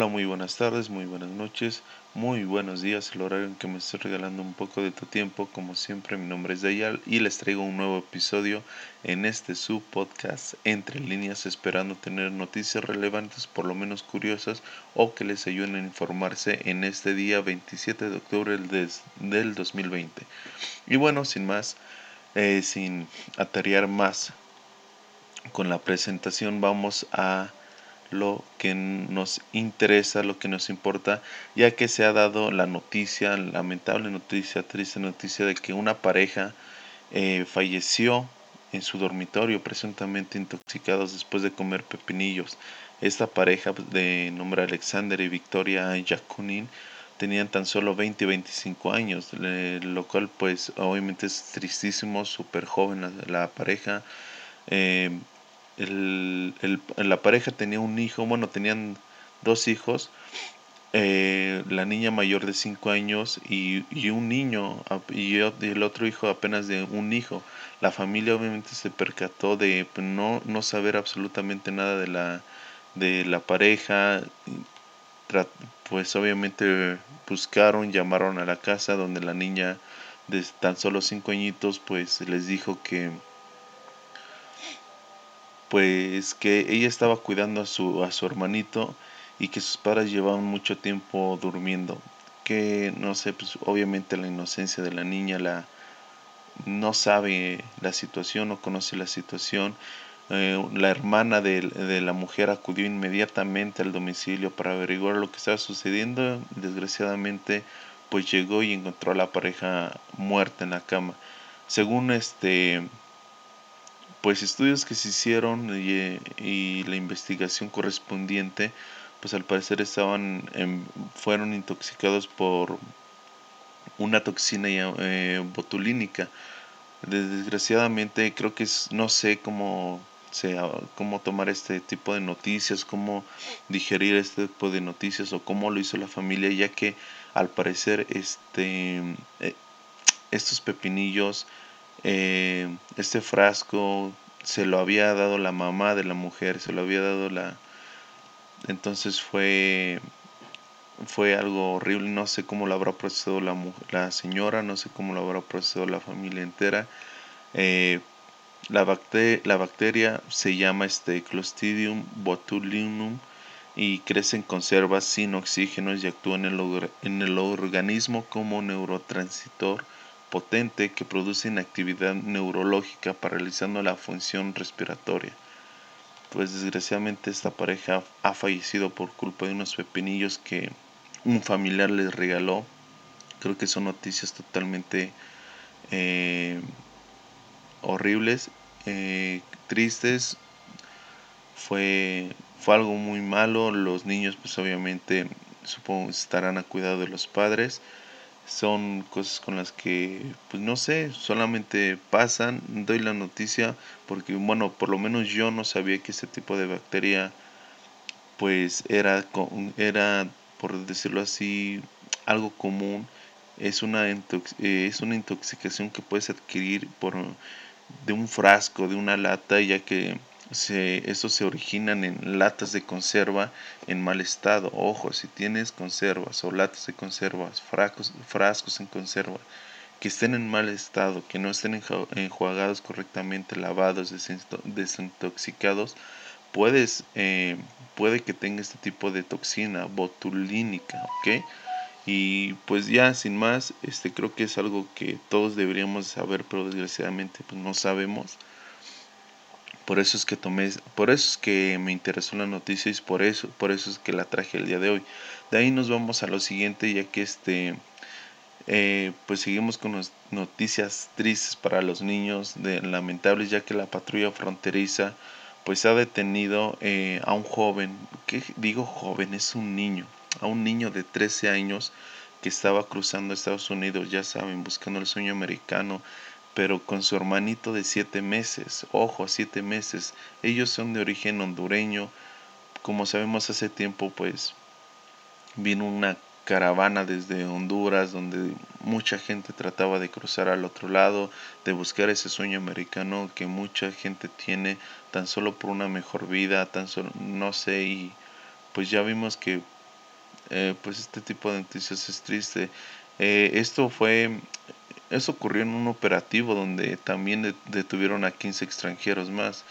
Hola, muy buenas tardes, muy buenas noches, muy buenos días, el horario en que me estoy regalando un poco de tu tiempo. Como siempre, mi nombre es Dayal y les traigo un nuevo episodio en este sub podcast Entre líneas, esperando tener noticias relevantes, por lo menos curiosas, o que les ayuden a informarse en este día 27 de octubre del 2020. Y bueno, sin más, eh, sin atarear más con la presentación, vamos a lo que nos interesa, lo que nos importa, ya que se ha dado la noticia, lamentable noticia, triste noticia de que una pareja eh, falleció en su dormitorio, presuntamente intoxicados después de comer pepinillos. Esta pareja de nombre Alexander y Victoria Yakunin tenían tan solo 20 y 25 años, lo cual pues obviamente es tristísimo, súper joven la, pareja. Eh, el, la pareja tenía un hijo, bueno, tenían dos hijos, eh, la niña mayor de 5 años y, y, un niño, y el otro hijo apenas de un hijo. La familia obviamente se percató de no, no saber absolutamente nada de la, de la pareja, pues obviamente buscaron, llamaron a la casa donde la niña de tan solo 5 añitos pues les dijo que pues que ella estaba cuidando a su, a su hermanito y que sus padres llevaban mucho tiempo durmiendo. Que no sé, pues obviamente la inocencia de la niña la no sabe la situación, no conoce la situación. Eh, la hermana de, de, la mujer acudió inmediatamente al domicilio para averiguar lo que estaba sucediendo. Desgraciadamente, pues llegó y encontró a la pareja muerta en la cama. Según este pues estudios que se hicieron y, la investigación correspondiente, pues al parecer estaban fueron intoxicados por una toxina eh, botulínica. Desgraciadamente creo que es, no sé cómo cómo tomar este tipo de noticias, cómo digerir este tipo de noticias o cómo lo hizo la familia, ya que al parecer este eh, estos pepinillos eh, este frasco se lo había dado la mamá de la mujer, se lo había dado la... Entonces fue, fue algo horrible, no sé cómo lo habrá procesado la, la señora, no sé cómo lo habrá procesado la familia entera. Eh, la, bacteria, la bacteria se llama este Clostridium botulinum y crece en conservas sin oxígenos y actúa en el, en el organismo como neurotransmitor potente que produce inactividad neurológica paralizando la función respiratoria. Pues desgraciadamente esta pareja ha fallecido por culpa de unos pepinillos que un familiar les regaló. Creo que son noticias totalmente eh, horribles, eh, tristes. Fue, fue algo muy malo. Los niños pues obviamente supongo estarán a cuidado de los padres son cosas con las que, pues no sé, solamente pasan, doy la noticia porque, bueno, por lo menos yo no sabía que este tipo de bacteria, pues era, era por decirlo así, algo común. Es una, eh, es una intoxicación que puedes adquirir por, de un frasco, de una lata, ya que se, estos se originan en latas de conserva en mal estado. Ojo, si tienes conservas o latas de conservas, frascos, frascos en conserva que estén en mal estado, que no estén enjuagados correctamente, lavados, desintoxicados, puedes, eh, puede que tenga este tipo de toxina botulínica. Y pues ya sin más, este creo que es algo que todos deberíamos saber, pero desgraciadamente pues no sabemos. Por eso es que tomé, por eso es que me interesó la noticia y por eso, por eso es que la traje el día de hoy. De ahí nos vamos a lo siguiente, ya que este, eh, pues seguimos con noticias tristes para los niños, de, lamentables, ya que la patrulla fronteriza pues ha detenido eh, a un joven, que digo joven, es un niño, a un niño de 13 años que estaba cruzando Estados Unidos, ya saben, buscando el sueño americano pero con su hermanito de siete meses. Ojo, siete meses. Ellos son de origen hondureño. Como sabemos hace tiempo, pues vino una caravana desde Honduras donde mucha gente trataba de cruzar al otro lado, de buscar ese sueño americano que mucha gente tiene tan solo por una mejor vida, tan solo, no sé, y pues ya vimos que eh, pues este tipo de noticias es triste. Eh, esto fue, eso ocurrió en un operativo donde también detuvieron a 15 extranjeros más.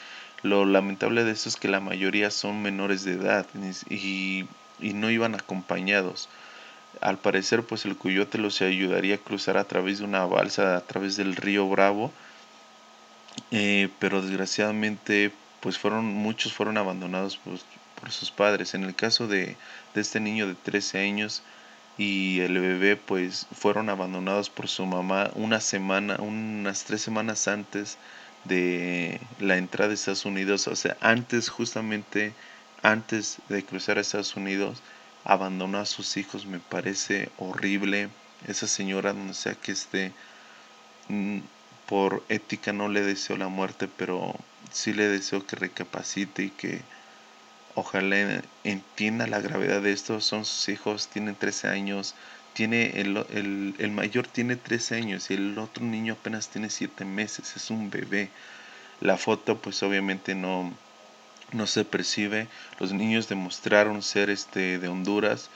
Lo lamentable de esto es que la mayoría son menores de edad y, y no iban acompañados. Al parecer, pues el coyote los ayudaría a cruzar a través de una balsa, a través del río Bravo, eh, pero desgraciadamente, pues fueron muchos fueron abandonados pues, por sus padres. En el caso de, de este niño de 13 años y el bebé, pues fueron abandonados por su mamá una semana, unas tres semanas antes de la entrada de Estados Unidos, o sea, antes justamente antes de cruzar a Estados Unidos, abandonó a sus hijos, me parece horrible. Esa señora, no sea que esté, mm, por ética no le deseo la muerte, pero sí le deseo que recapacite y que ojalá entienda la gravedad de esto. Son sus hijos, tienen 13 años, tiene el, el, el, mayor tiene 13 años y el otro niño apenas tiene 7 meses, es un bebé. La foto pues obviamente no, no se percibe. Los niños demostraron ser este, de Honduras.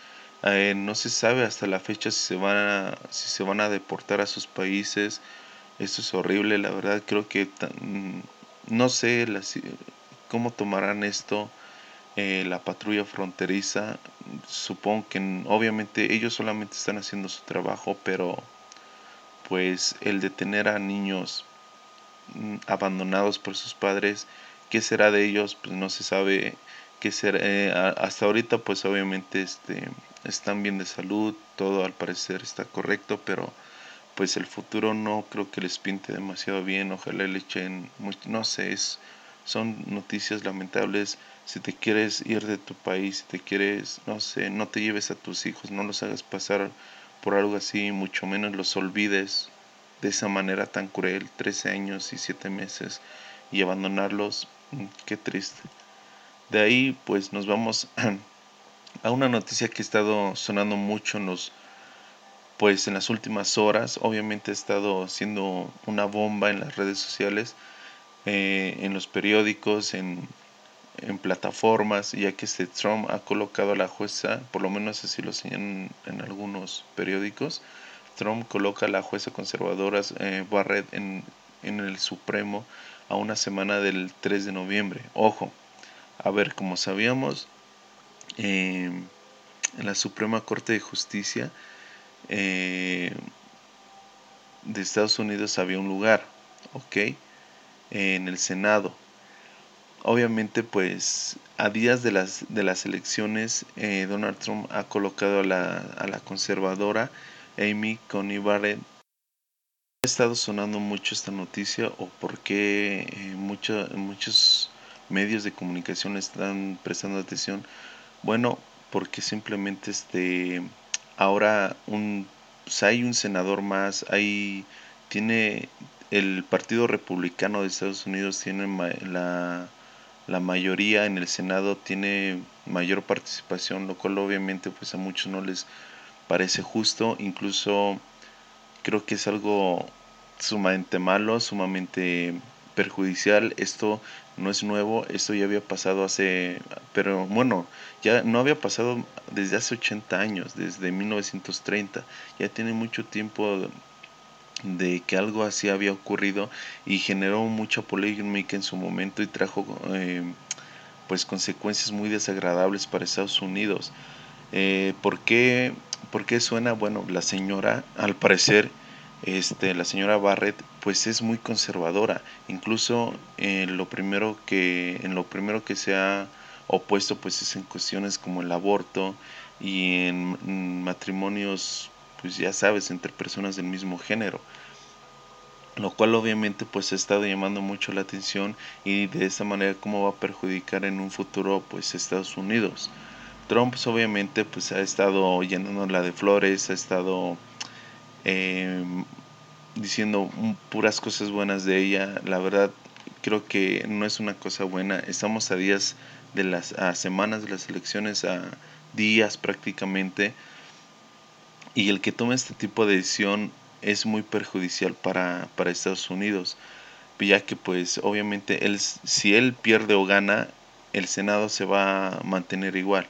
Eh, no se sabe hasta la fecha si se, van a, si se van a deportar a sus países. Esto es horrible, la verdad creo que no sé cómo tomarán esto eh, la patrulla fronteriza. Supongo que obviamente ellos solamente están haciendo su trabajo, pero pues el detener a niños mm, abandonados por sus padres qué será de ellos, pues no se sabe qué será. Eh, hasta ahorita, pues obviamente este, están bien de salud, todo al parecer está correcto, pero pues el futuro no creo que les pinte demasiado bien, ojalá le echen, no sé, es, son noticias lamentables. Si te quieres ir de tu país, si te quieres, no sé, no te lleves a tus hijos, no los hagas pasar por algo así, mucho menos los olvides de esa manera tan cruel, 13 años y 7 meses, y abandonarlos Mm, qué triste. De ahí pues nos vamos a una noticia que ha estado sonando mucho en los pues en las últimas horas. Obviamente ha estado siendo una bomba en las redes sociales, eh, en los periódicos, en, en plataformas, ya que este Trump ha colocado a la jueza, por lo menos así lo señalan en algunos periódicos, Trump coloca a la jueza conservadora eh, Barrett en, en el Supremo a una semana del 3 de noviembre. Ojo, a ver, como sabíamos, em, en la Suprema Corte de Justicia eh, de Estados Unidos había un lugar, ¿ok? En el Senado. Obviamente, pues a días de las, de las elecciones, eh, Donald Trump ha colocado a la, a la conservadora Amy Coney Barrett ha estado sonando mucho esta noticia o por qué eh, muchos medios de comunicación están prestando atención? Bueno, porque simplemente este ahora un pues, hay un senador más, hay tiene el Partido Republicano de Estados Unidos tiene la, la mayoría en el Senado tiene mayor participación, lo cual obviamente pues a muchos no les parece justo, incluso creo que es algo sumamente malo, sumamente perjudicial. Esto no es nuevo, esto ya había pasado hace, pero bueno, ya no había pasado desde hace 80 años, desde 1930. Ya tiene mucho tiempo de que algo así había ocurrido y generó mucha polémica en su momento y trajo eh, pues consecuencias muy desagradables para Estados Unidos. Eh, ¿por, qué, ¿Por qué suena? Bueno, la señora al parecer este, la señora Barrett pues es muy conservadora, incluso en lo primero que, en lo primero que se ha opuesto pues es en cuestiones como el aborto y en matrimonios pues ya sabes entre personas del mismo género lo cual obviamente pues ha estado llamando mucho la atención y de esa manera cómo va a perjudicar en un futuro pues Estados Unidos Trump pues, obviamente pues ha estado llenándola de flores ha estado eh, diciendo puras cosas buenas de ella. La verdad, creo que no es una cosa buena. Estamos a días de las a semanas de las elecciones, a días prácticamente. Y el que tome este tipo de decisión es muy perjudicial para, para Estados Unidos, ya que pues obviamente él, si él pierde o gana, el Senado se va a mantener igual.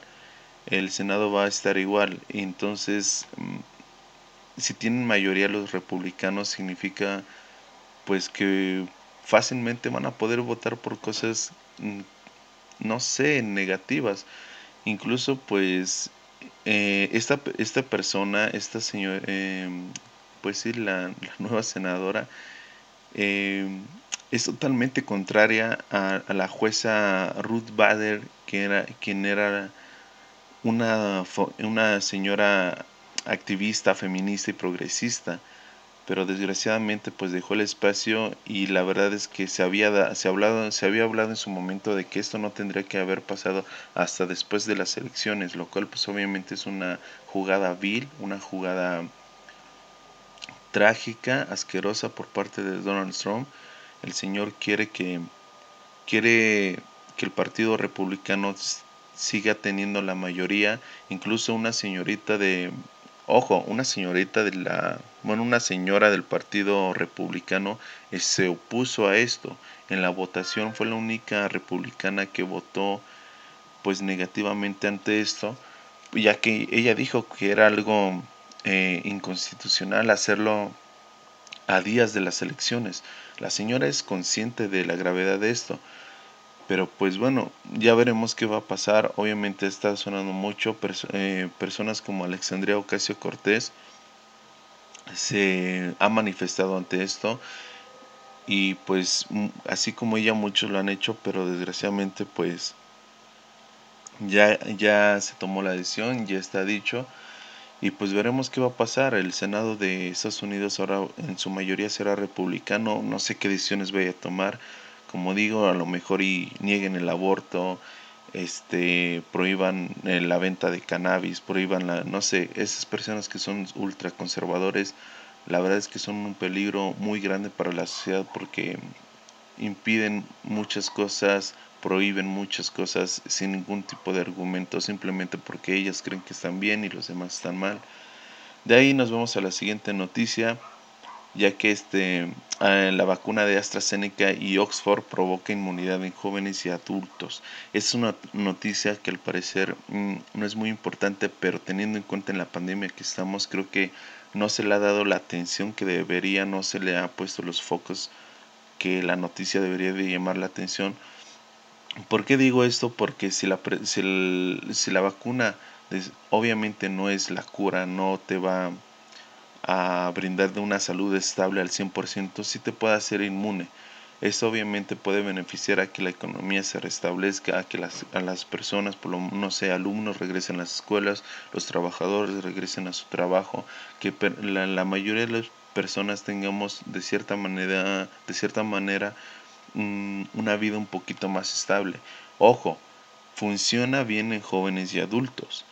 el Senado va a estar igual. Entonces, mm, si tienen mayoría los republicanos, significa pues que fácilmente van a poder votar por cosas, mm, no sé, negativas. Incluso pues eh, esta, esta persona, esta señora, em, pues sí, la, nueva senadora, em, es totalmente contraria a, la jueza Ruth Bader, que era, quien era una, una señora activista, feminista y progresista pero desgraciadamente pues dejó el espacio y la verdad es que se había se hablado se había hablado en su momento de que esto no tendría que haber pasado hasta después de las elecciones lo cual pues obviamente es una jugada vil una jugada trágica asquerosa por parte de Donald Trump. El señor quiere que quiere que el partido republicano siga teniendo la mayoría incluso una señorita de Ojo, una señorita de la, bueno, una señora del Partido Republicano eh, se opuso a esto. En la votación fue la única republicana que votó pues negativamente ante esto, ya que ella dijo que era algo eh, inconstitucional hacerlo a días de las elecciones. La señora es consciente de la gravedad de esto. Pero pues bueno, ya veremos qué va a pasar. Obviamente está sonando mucho. Eh, personas como Alexandria Ocasio Cortés se ha manifestado ante esto. Y pues así como ella muchos lo han hecho, pero desgraciadamente pues ya, ya se tomó la decisión, ya está dicho. Y pues veremos qué va a pasar. El Senado de Estados Unidos ahora en su mayoría será republicano. No sé qué decisiones vaya a tomar como digo, a lo mejor y nieguen el aborto, este, prohíban eh, la venta de cannabis, prohíban la, no sé, esas personas que son ultra conservadores, la verdad es que son un peligro muy grande para la sociedad porque impiden muchas cosas, prohíben muchas cosas sin ningún tipo de argumento, simplemente porque ellas creen que están bien y los demás están mal. De ahí nos vamos a la siguiente noticia ya que este, ah, la vacuna de AstraZeneca y Oxford provoca inmunidad en jóvenes y adultos. Es una noticia que al parecer mm, no es muy importante, pero teniendo en cuenta en la pandemia que estamos, creo que no se le ha dado la atención que debería, no se le ha puesto los focos que la noticia debería de llamar la atención. ¿Por qué digo esto? Porque si la, si, si la vacuna obviamente no es la cura, no te va a brindar de una salud estable al 100%, sí te puede hacer inmune. Esto obviamente puede beneficiar a que la economía se restablezca, a que las, a las personas, por lo no sé, alumnos regresen a las escuelas, los trabajadores regresen a su trabajo, que la, la mayoría de las personas tengamos de cierta manera, de cierta manera mm, una vida un poquito más estable. Ojo, funciona bien en jóvenes y adultos,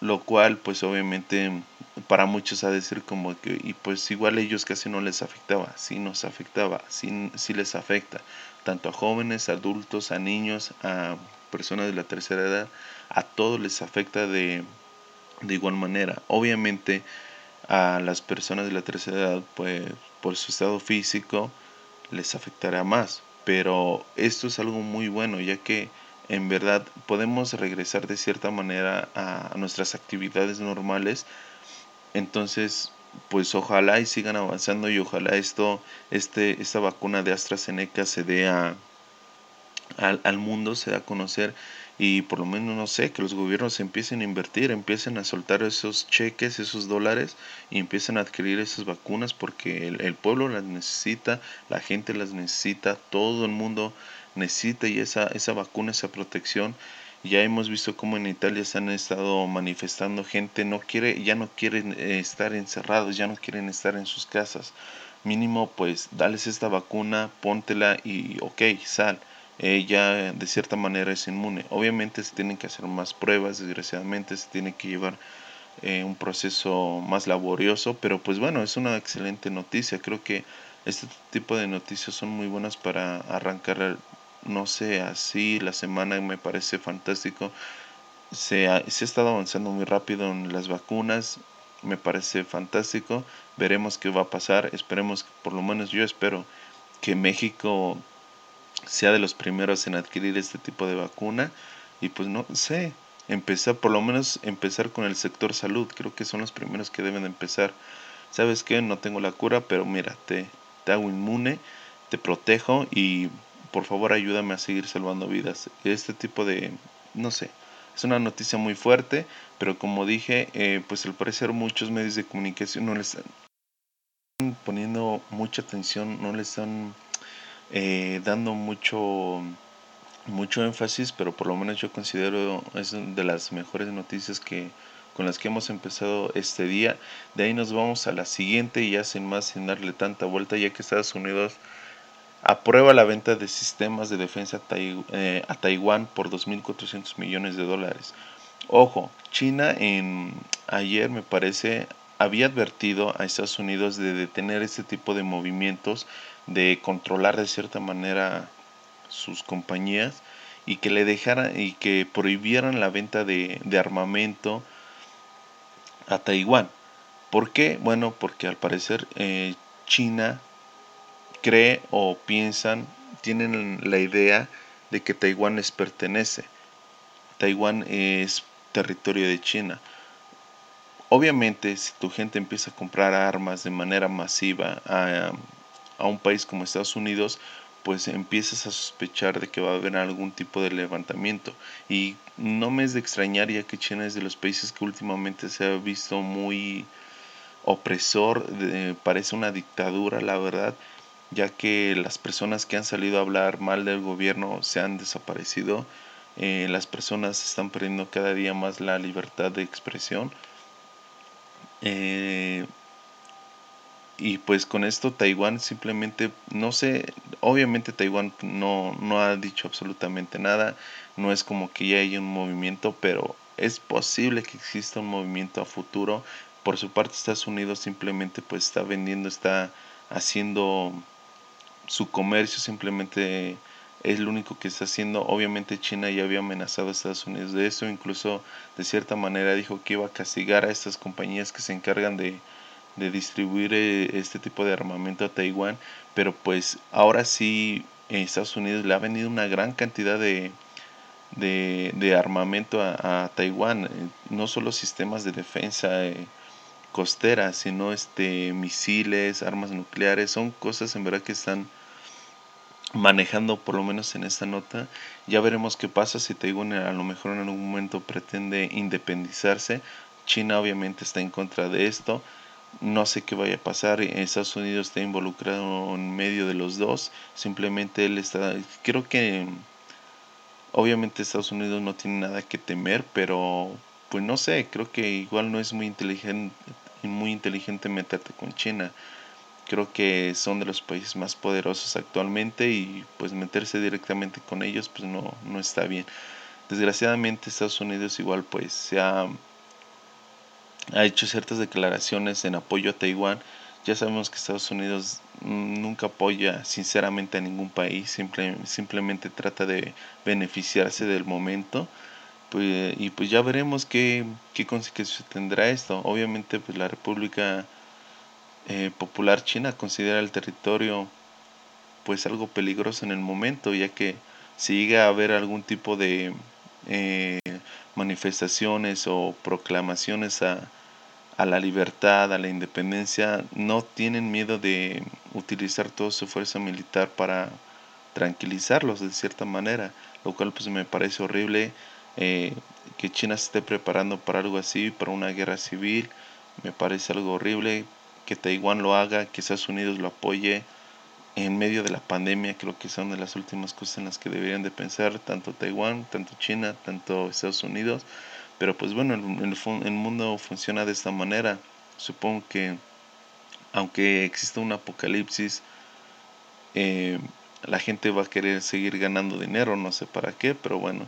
lo cual pues obviamente para muchos ha de ser como que, y pues igual ellos casi no les afectaba, sí nos afectaba, sí, sí les afecta, tanto a jóvenes, adultos, a niños, a personas de la tercera edad, a todos les afecta de, de igual manera. Obviamente a las personas de la tercera edad, pues por su estado físico, les afectará más, pero esto es algo muy bueno, ya que en verdad podemos regresar de cierta manera a nuestras actividades normales entonces, pues ojalá y sigan avanzando y ojalá esto, este, esta vacuna de AstraZeneca se dé a, al, al, mundo, se dé a conocer y por lo menos, no sé, que los gobiernos empiecen a invertir, empiecen a soltar esos cheques, esos dólares y empiecen a adquirir esas vacunas porque el, el pueblo las necesita, la gente las necesita, todo el mundo necesita y esa, esa vacuna, esa protección ya hemos visto cómo en Italia se han estado manifestando gente, no quiere, ya no quieren eh, estar encerrados, ya no quieren estar en sus casas. Mínimo, pues, dales esta vacuna, póntela y ok, sal. ya de cierta manera es inmune. Obviamente se tienen que hacer más pruebas, desgraciadamente se tiene que llevar eh, un proceso más laborioso, pero pues bueno, es una excelente noticia. Creo que este tipo de noticias son muy buenas para arrancar no sé, así la semana me parece fantástico. Se ha, se ha estado avanzando muy rápido en las vacunas, me parece fantástico. Veremos qué va a pasar. Esperemos, por lo menos yo espero que México sea de los primeros en adquirir este tipo de vacuna. Y pues no sé, empezar, por lo menos empezar con el sector salud. Creo que son los primeros que deben empezar. ¿Sabes qué? No tengo la cura, pero mira, te, te hago inmune, te protejo y por favor ayúdame a seguir salvando vidas. Este tipo de, no sé, es una noticia muy fuerte, pero como dije, eh, pues al parecer muchos medios de comunicación no le están poniendo mucha atención, no le están eh, dando mucho mucho énfasis, pero por lo menos yo considero es de las mejores noticias que con las que hemos empezado este día. De ahí nos vamos a la siguiente y ya sin más, sin darle tanta vuelta, ya que Estados Unidos aprueba la venta de sistemas de defensa eh, a Taiwán por 2.400 millones de dólares. Ojo, China en ayer me parece había advertido a Estados Unidos de detener este tipo de movimientos, de controlar de cierta manera sus compañías y que le dejaran y que prohibieran la venta de, armamento a Taiwán. ¿Por qué? Bueno, porque al parecer eh, China cree o piensan, tienen la idea de que Taiwán les pertenece. Taiwán es territorio de China. Obviamente, si tu gente empieza a comprar armas de manera masiva a, a un país como Estados Unidos, pues empiezas a sospechar de que va a haber algún tipo de levantamiento. Y no me es de extrañar ya que China es de los países que últimamente se ha visto muy opresor, parece una dictadura, la verdad, ya que las personas que han salido a hablar mal del gobierno se han desaparecido, eh, las personas están perdiendo cada día más la libertad de expresión. Eh, y pues con esto Taiwán simplemente, no sé, obviamente Taiwán no, no ha dicho absolutamente nada, no es como que ya hay un movimiento, pero es posible que exista un movimiento a futuro. Por su parte Estados Unidos simplemente pues está vendiendo, está haciendo su comercio, simplemente es lo único que está haciendo. Obviamente China ya había amenazado a Estados Unidos de eso, incluso de cierta manera dijo que iba a castigar a estas compañías que se encargan de de distribuir eh, este tipo de armamento a Taiwán, pero pues ahora sí Estados Unidos le ha vendido una gran cantidad de, de, armamento a, Taiwán, eh, no solo sistemas de defensa eh, costera, sino este misiles, armas nucleares, son cosas en verdad que están manejando por lo menos en esta nota. Ya veremos qué pasa si Taiwán a lo mejor en algún momento pretende independizarse. China obviamente está en contra de esto no sé qué vaya a pasar. Estados Unidos está involucrado en medio de los dos. Simplemente él está. Creo que. Obviamente Estados Unidos no tiene nada que temer, pero pues no sé, creo que igual no es muy inteligente, muy inteligente meterte con China. Creo que son de los países más poderosos actualmente y pues meterse directamente con ellos pues no, no está bien. Desgraciadamente Estados Unidos igual pues se ha ha hecho ciertas declaraciones en apoyo a Taiwán. Ya sabemos que Estados Unidos nunca apoya sinceramente a ningún país, simplemente trata de beneficiarse del momento. Pues, y pues ya veremos qué, qué consecuencias tendrá esto. Obviamente pues la República eh, Popular China considera el territorio pues algo peligroso en el momento, ya que si llega a haber algún tipo de eh, manifestaciones o proclamaciones a, a la libertad, a la independencia, no tienen miedo de utilizar toda su fuerza militar para tranquilizarlos de cierta manera, lo cual pues me parece horrible eh, que China se esté preparando para algo así, para una guerra civil, me parece algo horrible que Taiwán lo haga, que Estados Unidos lo apoye en medio de la pandemia, creo que son de las últimas cosas en las que deberían de pensar tanto Taiwán, tanto China, tanto Estados Unidos. Pero pues bueno, el, mundo funciona de esta manera. Supongo que aunque exista un apocalipsis, eh, la gente va a querer seguir ganando dinero, no sé para qué, pero bueno.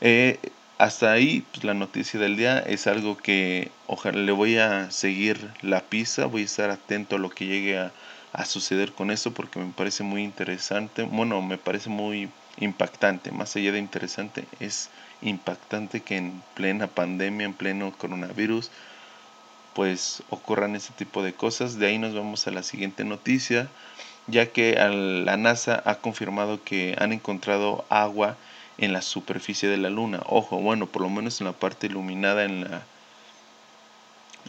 Eh, hasta ahí pues, la noticia del día es algo que ojalá le voy a seguir la pista, voy a estar atento a lo que llegue a, a suceder con esto porque me parece muy interesante, bueno, me parece muy impactante, más allá de interesante, es impactante que en plena pandemia, en pleno coronavirus, pues ocurran ese tipo de cosas. De ahí nos vamos a la siguiente noticia, ya que la NASA ha confirmado que han encontrado agua en la superficie de la luna. Ojo, bueno, por lo menos en la parte iluminada en la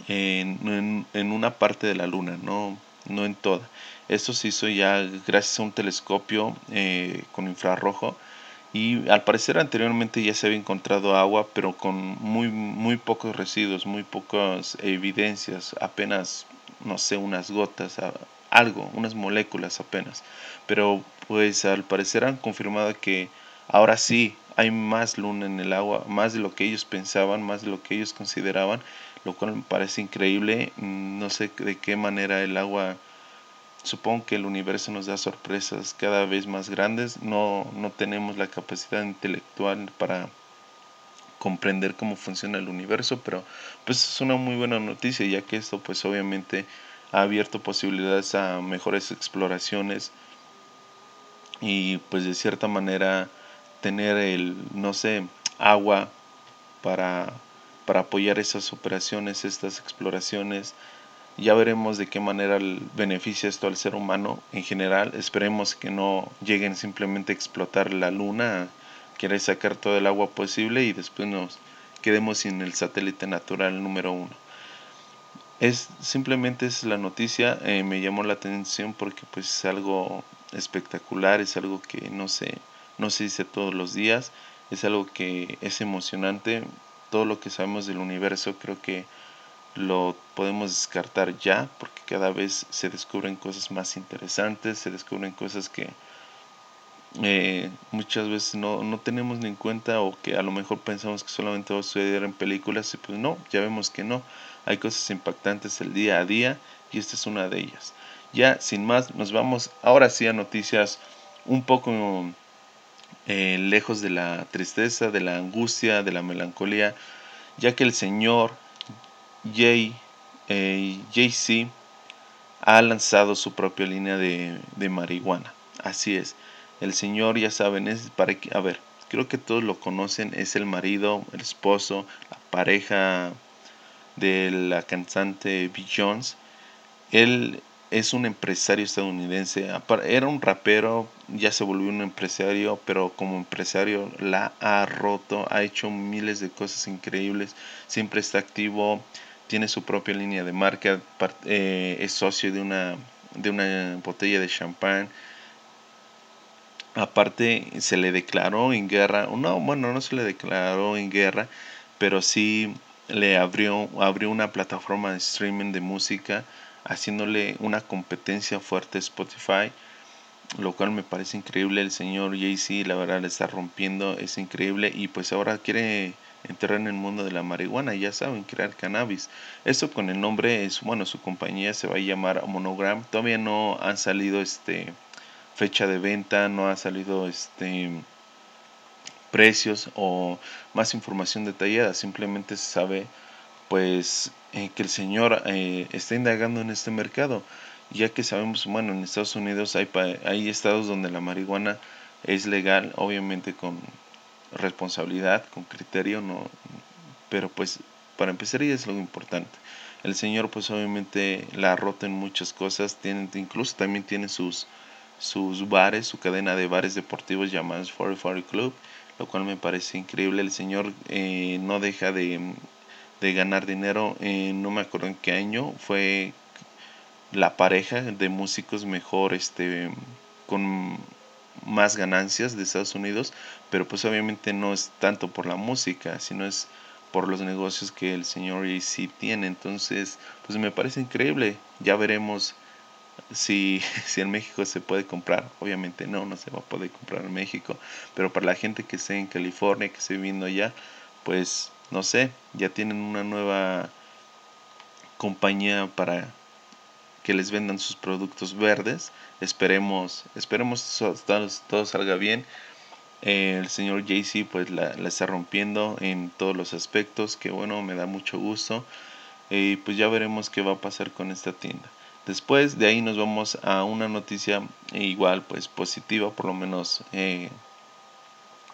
en, una parte de la luna, no, no en toda. Esto se hizo ya gracias a un telescopio eh, con infrarrojo y al parecer anteriormente ya se había encontrado agua, pero con muy, muy pocos residuos, muy pocas evidencias, apenas, no sé, unas gotas, algo, unas moléculas apenas. Pero pues al parecer han confirmado que ahora sí hay más luna en el agua, más de lo que ellos pensaban, más de lo que ellos consideraban, lo cual me parece increíble. Mm, no sé de qué manera el agua Supongo que el universo nos da sorpresas cada vez más grandes. No, no tenemos la capacidad intelectual para comprender cómo funciona el universo, pero pues es una muy buena noticia ya que esto pues obviamente ha abierto posibilidades a mejores exploraciones y pues de cierta manera tener el no sé agua para para apoyar esas operaciones, estas exploraciones ya veremos de qué manera beneficia esto al ser humano en general. Esperemos que no lleguen simplemente a explotar la luna, quiere sacar todo el agua posible y después nos quedemos sin el satélite natural número uno. Es simplemente es la noticia, eh, me llamó la atención porque pues es algo espectacular, es algo que no se, no se dice todos los días, es algo que es emocionante. Todo lo que sabemos del universo creo que lo podemos descartar ya porque cada vez se descubren cosas más interesantes, se descubren cosas que eh, muchas veces no, no, tenemos ni en cuenta o que a lo mejor pensamos que solamente va a suceder en películas y pues no, ya vemos que no, hay cosas impactantes el día a día y esta es una de ellas. Ya sin más, nos vamos ahora sí a noticias un poco eh, lejos de la tristeza, de la angustia, de la melancolía, ya que el Señor Jay, eh, Jay-Z ha lanzado su propia línea de, marihuana. Así es. El señor, ya saben, es para que, a ver, creo que todos lo conocen, es el marido, el esposo, la pareja de la cantante B. Jones. Él es un empresario estadounidense. Era un rapero, ya se volvió un empresario, pero como empresario la ha roto, ha hecho miles de cosas increíbles, siempre está activo, tiene su propia línea de marca, eh, es socio de una, de una botella de champán. Aparte se le declaró en guerra, no, bueno, no se le declaró en guerra, pero sí le abrió, abrió una plataforma de streaming de música, haciéndole una competencia fuerte a Spotify, lo cual me parece increíble. El señor Jay-Z, la verdad, le está rompiendo, es increíble, y pues ahora quiere entrar en el mundo de la marihuana, ya saben, crear cannabis. Esto con el nombre, es, bueno, su compañía se va a llamar Monogram. Todavía no han salido este fecha de venta, no ha salido este precios o más información detallada. Simplemente se sabe pues eh, que el señor eh, está indagando en este mercado, ya que sabemos, bueno, en Estados Unidos hay, hay estados donde la marihuana es legal, obviamente con responsabilidad, con criterio, no, pero pues para empezar y es lo importante. El Señor pues obviamente la rota en muchas cosas, tiene, incluso también tiene sus, sus bares, su cadena de bares deportivos llamados 4040 Club, lo cual me parece increíble. El Señor eh, no deja de, de ganar dinero, no me acuerdo en qué año, fue la pareja de músicos mejor, este, con más ganancias de Estados Unidos, pero pues obviamente no es tanto por la música, sino es por los negocios que el señor AC tiene. Entonces, pues me parece increíble. Ya veremos si, si en México se puede comprar. Obviamente no, no se va a poder comprar en México. Pero para la gente que esté en California, que esté viviendo allá, pues no sé, ya tienen una nueva compañía para que les vendan sus productos verdes. Esperemos, esperemos todo, todo salga bien. el señor Jay-Z pues la, está rompiendo en todos los aspectos, que bueno, me da mucho gusto. Y pues ya veremos qué va a pasar con esta tienda. Después de ahí nos vamos a una noticia igual pues positiva, por lo menos eh,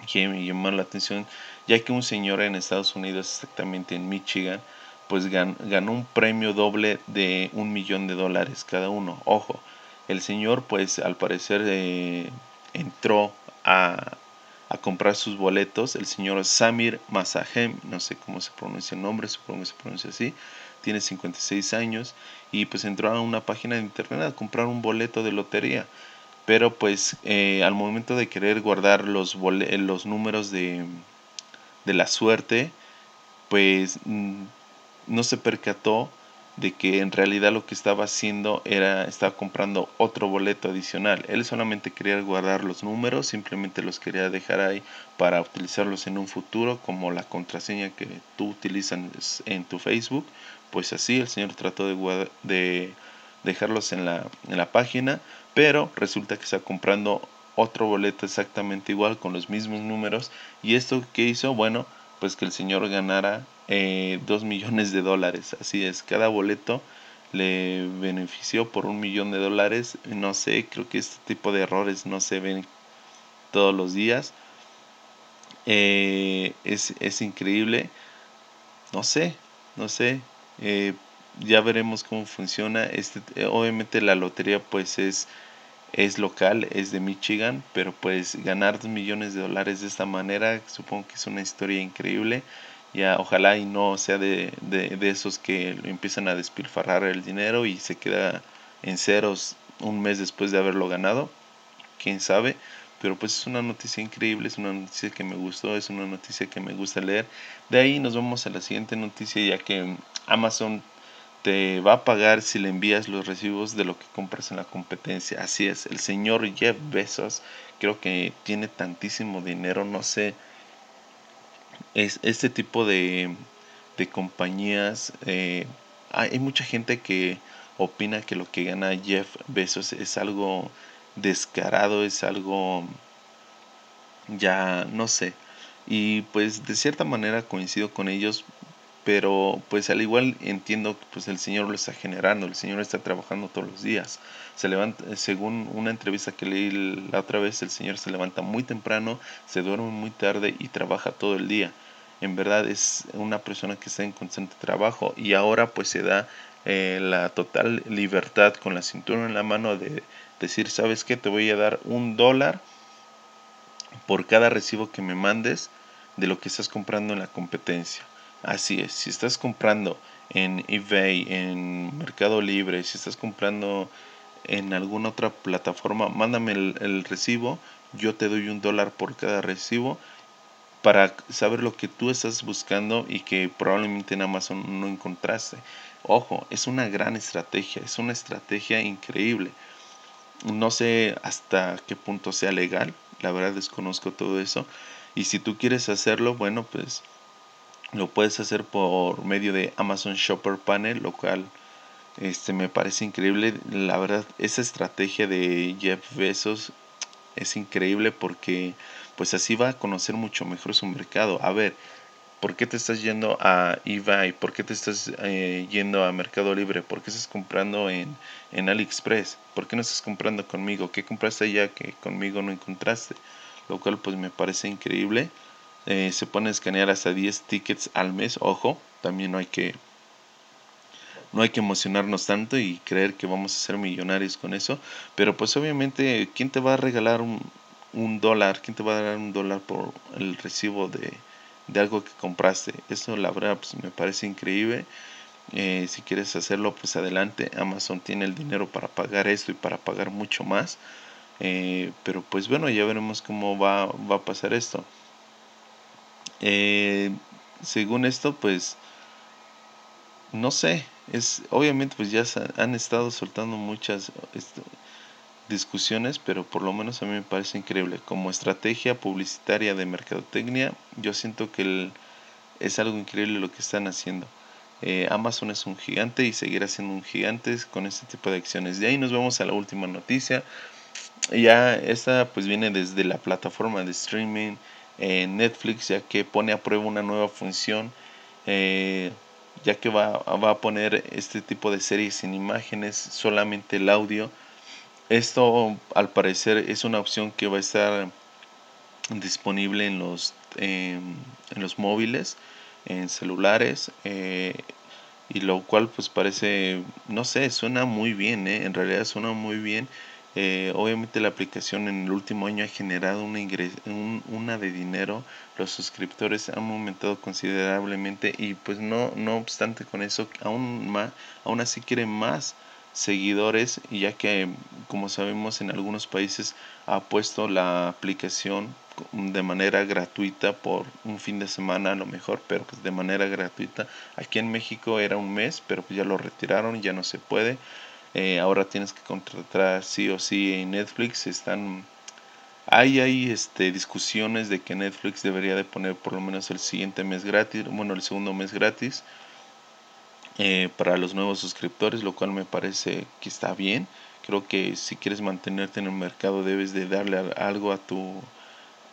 que me llamó la atención, ya que un señor en Estados Unidos, exactamente en Michigan, pues ganó un premio doble de un millón de dólares cada uno. Ojo, el señor pues al parecer eh, entró a, a comprar sus boletos, el señor Samir Masahem, no sé cómo se pronuncia el nombre, supongo que se pronuncia así, tiene 56 años y pues entró a una página de internet a comprar un boleto de lotería. Pero pues eh, al momento de querer guardar los, los números de, de la suerte, pues no se percató de que en realidad lo que estaba haciendo era estaba comprando otro boleto adicional. Él solamente quería guardar los números, simplemente los quería dejar ahí para utilizarlos en un futuro como la contraseña que tú utilizas en tu Facebook. Pues así el señor trató de, de dejarlos en la, en la página, pero resulta que está comprando otro boleto exactamente igual con los mismos números y esto que hizo, bueno, pues que el señor ganara eh, 2 millones de dólares. Así es, cada boleto le benefició por un millón de dólares. No sé, creo que este tipo de errores no se ven todos los días. Eh, es, increíble. No sé, no sé. Eh, ya veremos cómo funciona. Este, eh, obviamente la lotería pues es, es local, es de Michigan, pero pues ganar 2 millones de dólares de esta manera supongo que es una historia increíble ya ojalá y no sea de, de, esos que empiezan a despilfarrar el dinero y se queda en ceros un mes después de haberlo ganado, quién sabe, pero pues es una noticia increíble, es una noticia que me gustó, es una noticia que me gusta leer. De ahí nos vamos a la siguiente noticia ya que Amazon te va a pagar si le envías los recibos de lo que compras en la competencia. Así es, el señor Jeff Bezos creo que tiene tantísimo dinero, no sé es este tipo de, de compañías, eh, hay mucha gente que opina que lo que gana Jeff Bezos es algo descarado, es algo ya no sé. Y pues de cierta manera coincido con ellos, pero pues al igual entiendo que pues el Señor lo está generando, el Señor está trabajando todos los días. Se levanta, según una entrevista que leí la otra vez, el Señor se levanta muy temprano, se duerme muy tarde y trabaja todo el día en verdad es una persona que está en constante trabajo y ahora pues se da eh, la total libertad con la cintura en la mano de decir, ¿sabes qué? Te voy a dar un dólar por cada recibo que me mandes de lo que estás comprando en la competencia. Así es, si estás comprando en eBay, en Mercado Libre, si estás comprando en alguna otra plataforma, mándame el, recibo, yo te doy un dólar por cada recibo para saber lo que tú estás buscando y que probablemente en Amazon no encontraste. Ojo, es una gran estrategia, es una estrategia increíble. No sé hasta qué punto sea legal, la verdad desconozco todo eso. Y si tú quieres hacerlo, bueno, pues lo puedes hacer por medio de Amazon Shopper Panel, lo cual este, me parece increíble. La verdad, esa estrategia de Jeff Bezos es increíble porque pues así va a conocer mucho mejor su mercado. A ver, ¿por qué te estás yendo a eBay? ¿Por qué te estás eh, yendo a Mercado Libre? ¿Por qué estás comprando en, en AliExpress? ¿Por qué no estás comprando conmigo? ¿Qué compraste allá que conmigo no encontraste? Lo cual pues me parece increíble. Eh, se a escanear hasta 10 tickets al mes. Ojo, también no hay que no hay que emocionarnos tanto y creer que vamos a ser millonarios con eso. Pero pues obviamente, ¿quién te va a regalar un, un dólar, ¿quién te va a dar un dólar por el recibo de, algo que compraste? Eso la verdad pues, me parece increíble. Eh, si quieres hacerlo, pues adelante. Amazon tiene el dinero para pagar esto y para pagar mucho más. Eh, pero pues bueno, ya veremos cómo va, va a pasar esto. Eh, según esto, pues no sé. Es obviamente pues ya han estado soltando muchas discusiones, pero por lo menos a mí me parece increíble. Como estrategia publicitaria de mercadotecnia, yo siento que es algo increíble lo que están haciendo. Eh, Amazon es un gigante y seguirá siendo un gigante con este tipo de acciones. De ahí nos vamos a la última noticia. Ya esta pues viene desde la plataforma de streaming Netflix, ya que pone a prueba una nueva función. Eh, ya que va, va a poner este tipo de series sin imágenes, solamente el audio esto al parecer es una opción que va a estar disponible en los, en los móviles, en celulares, eh, y lo cual pues parece, no sé, suena muy bien, ¿eh? en realidad suena muy bien Eh, obviamente la aplicación en el último año ha generado una, una de dinero, los suscriptores han aumentado considerablemente y pues no, no obstante con eso, aún, más, aún así quieren más seguidores, ya que como sabemos en algunos países ha puesto la aplicación de manera gratuita por un fin de semana a lo mejor, pero pues de manera gratuita. Aquí en México era un mes, pero pues ya lo retiraron, ya no se puede. Eh, ahora tienes que contratar sí o sí en Netflix. Están hay, hay este, discusiones de que Netflix debería de poner por lo menos el siguiente mes gratis, bueno, el segundo mes gratis eh, para los nuevos suscriptores, lo cual me parece que está bien. Creo que si quieres mantenerte en el mercado debes de darle algo a, tu,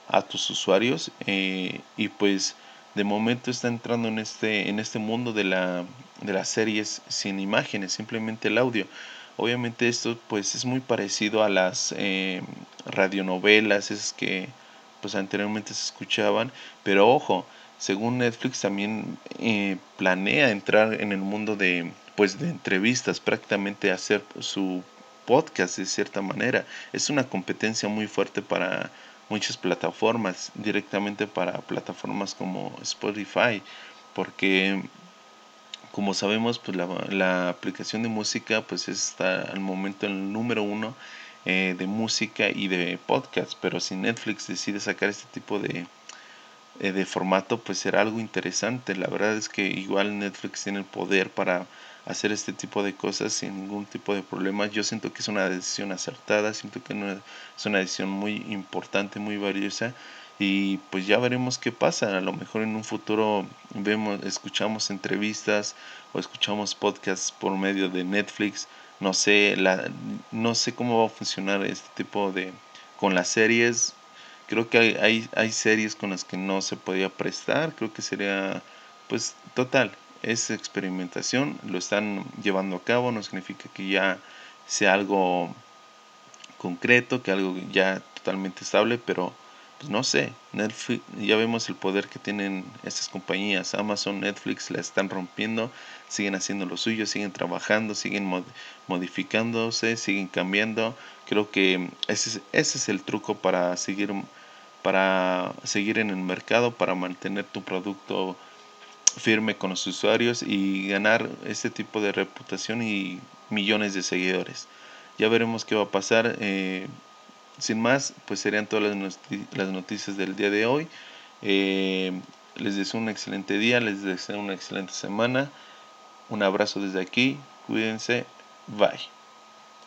a tus usuarios eh, y pues de momento está entrando en este, en este mundo de, la, de las series sin imágenes, simplemente el audio. Obviamente esto pues es muy parecido a las eh, radionovelas, esas que pues anteriormente se escuchaban, pero ojo, según Netflix también eh, planea entrar en el mundo de pues de entrevistas, prácticamente hacer su podcast de cierta manera. Es una competencia muy fuerte para muchas plataformas, directamente para plataformas como Spotify, porque como sabemos, pues la, aplicación de música pues está al momento el número uno eh, de música y de podcast, pero si Netflix decide sacar este tipo de, eh, de formato, pues será algo interesante. La verdad es que igual Netflix tiene el poder para hacer este tipo de cosas sin ningún tipo de problema. Yo siento que es una decisión acertada, siento que es una decisión muy importante, muy valiosa y pues ya veremos qué pasa. A lo mejor en un futuro vemos, escuchamos entrevistas o escuchamos podcasts por medio de Netflix. No sé, la, no sé cómo va a funcionar este tipo de con las series. Creo que hay, hay, hay series con las que no se podía prestar. Creo que sería pues total es experimentación, lo están llevando a cabo, no significa que ya sea algo concreto, que algo ya totalmente estable, pero pues no sé, Netflix, ya vemos el poder que tienen estas compañías, Amazon, Netflix, la están rompiendo, siguen haciendo lo suyo, siguen trabajando, siguen modificándose, siguen cambiando. Creo que ese es, ese es el truco para seguir, para seguir en el mercado, para mantener tu producto firme con los usuarios y ganar este tipo de reputación y millones de seguidores. Ya veremos qué va a pasar. Eh, sin más, pues serían todas las, noticias del día de hoy. Eh, les deseo un excelente día, les deseo una excelente semana. Un abrazo desde aquí, cuídense, bye.